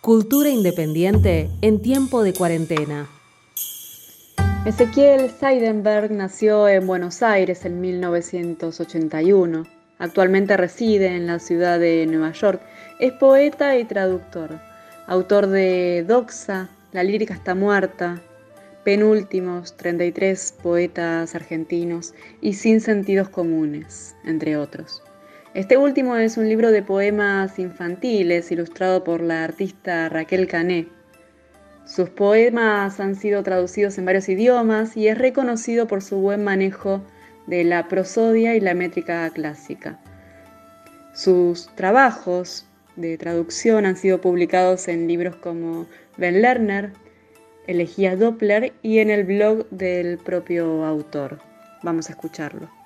Cultura independiente en tiempo de cuarentena. Ezequiel Seidenberg nació en Buenos Aires en 1981. Actualmente reside en la ciudad de Nueva York. Es poeta y traductor. Autor de Doxa, La lírica está muerta, Penúltimos, 33 poetas argentinos y Sin sentidos comunes, entre otros. Este último es un libro de poemas infantiles ilustrado por la artista Raquel Cané. Sus poemas han sido traducidos en varios idiomas y es reconocido por su buen manejo de la prosodia y la métrica clásica. Sus trabajos de traducción han sido publicados en libros como Ben Lerner, Elegía Doppler y en el blog del propio autor. Vamos a escucharlo.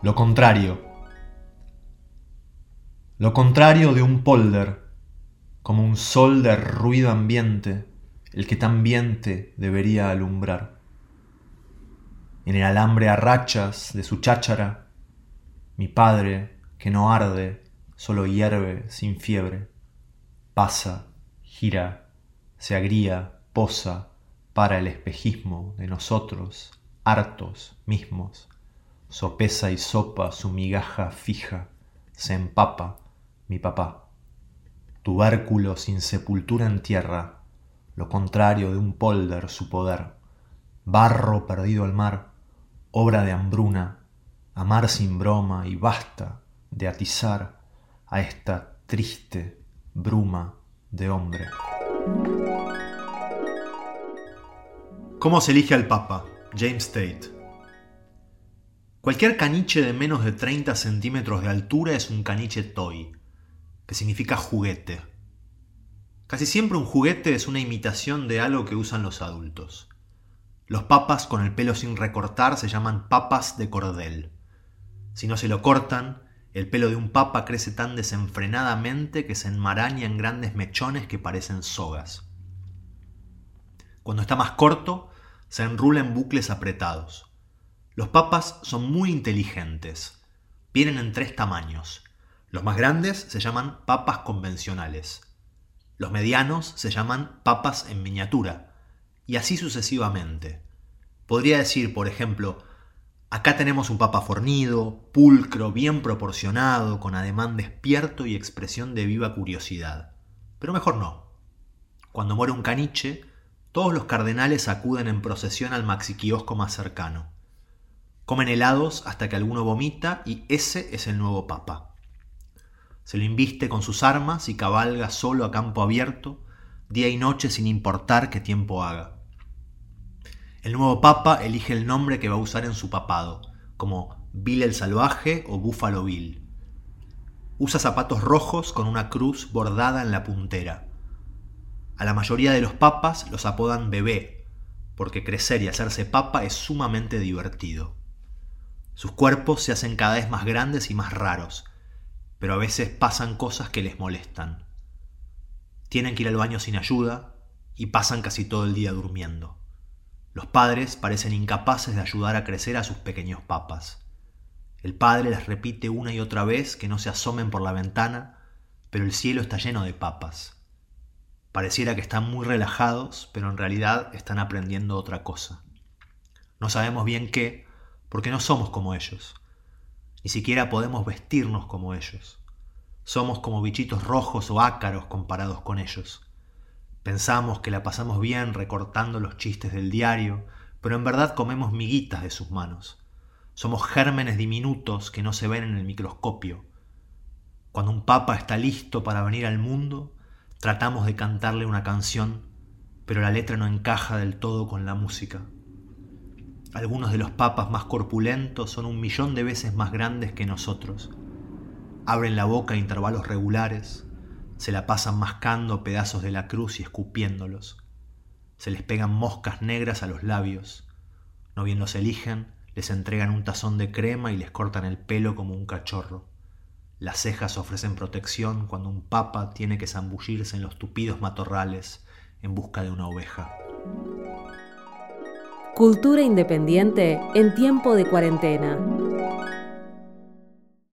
Lo contrario. Lo contrario de un polder, como un sol de ruido ambiente, el que tan ambiente debería alumbrar. En el alambre a rachas de su cháchara, mi padre, que no arde, solo hierve sin fiebre, pasa, gira, se agría, posa, para el espejismo de nosotros, hartos mismos sopesa y sopa su migaja fija, se empapa mi papá. Tubérculo sin sepultura en tierra, lo contrario de un polder su poder, barro perdido al mar, obra de hambruna, amar sin broma y basta de atizar a esta triste bruma de hombre. ¿Cómo se elige al Papa? James Tate. Cualquier caniche de menos de 30 centímetros de altura es un caniche toy, que significa juguete. Casi siempre un juguete es una imitación de algo que usan los adultos. Los papas con el pelo sin recortar se llaman papas de cordel. Si no se lo cortan, el pelo de un papa crece tan desenfrenadamente que se enmaraña en grandes mechones que parecen sogas. Cuando está más corto, se enrula en bucles apretados. Los papas son muy inteligentes. Vienen en tres tamaños. Los más grandes se llaman papas convencionales. Los medianos se llaman papas en miniatura. Y así sucesivamente. Podría decir, por ejemplo, acá tenemos un papa fornido, pulcro, bien proporcionado, con ademán despierto y expresión de viva curiosidad. Pero mejor no. Cuando muere un caniche, todos los cardenales acuden en procesión al maxiquiosco más cercano. Comen helados hasta que alguno vomita y ese es el nuevo papa. Se lo inviste con sus armas y cabalga solo a campo abierto, día y noche sin importar qué tiempo haga. El nuevo papa elige el nombre que va a usar en su papado, como Bill el Salvaje o Búfalo Bill. Usa zapatos rojos con una cruz bordada en la puntera. A la mayoría de los papas los apodan bebé, porque crecer y hacerse papa es sumamente divertido. Sus cuerpos se hacen cada vez más grandes y más raros, pero a veces pasan cosas que les molestan. Tienen que ir al baño sin ayuda y pasan casi todo el día durmiendo. Los padres parecen incapaces de ayudar a crecer a sus pequeños papas. El padre les repite una y otra vez que no se asomen por la ventana, pero el cielo está lleno de papas. Pareciera que están muy relajados, pero en realidad están aprendiendo otra cosa. No sabemos bien qué, porque no somos como ellos. Ni siquiera podemos vestirnos como ellos. Somos como bichitos rojos o ácaros comparados con ellos. Pensamos que la pasamos bien recortando los chistes del diario, pero en verdad comemos miguitas de sus manos. Somos gérmenes diminutos que no se ven en el microscopio. Cuando un papa está listo para venir al mundo, tratamos de cantarle una canción, pero la letra no encaja del todo con la música. Algunos de los papas más corpulentos son un millón de veces más grandes que nosotros. Abren la boca a intervalos regulares, se la pasan mascando pedazos de la cruz y escupiéndolos. Se les pegan moscas negras a los labios. No bien los eligen, les entregan un tazón de crema y les cortan el pelo como un cachorro. Las cejas ofrecen protección cuando un papa tiene que zambullirse en los tupidos matorrales en busca de una oveja. Cultura independiente en tiempo de cuarentena.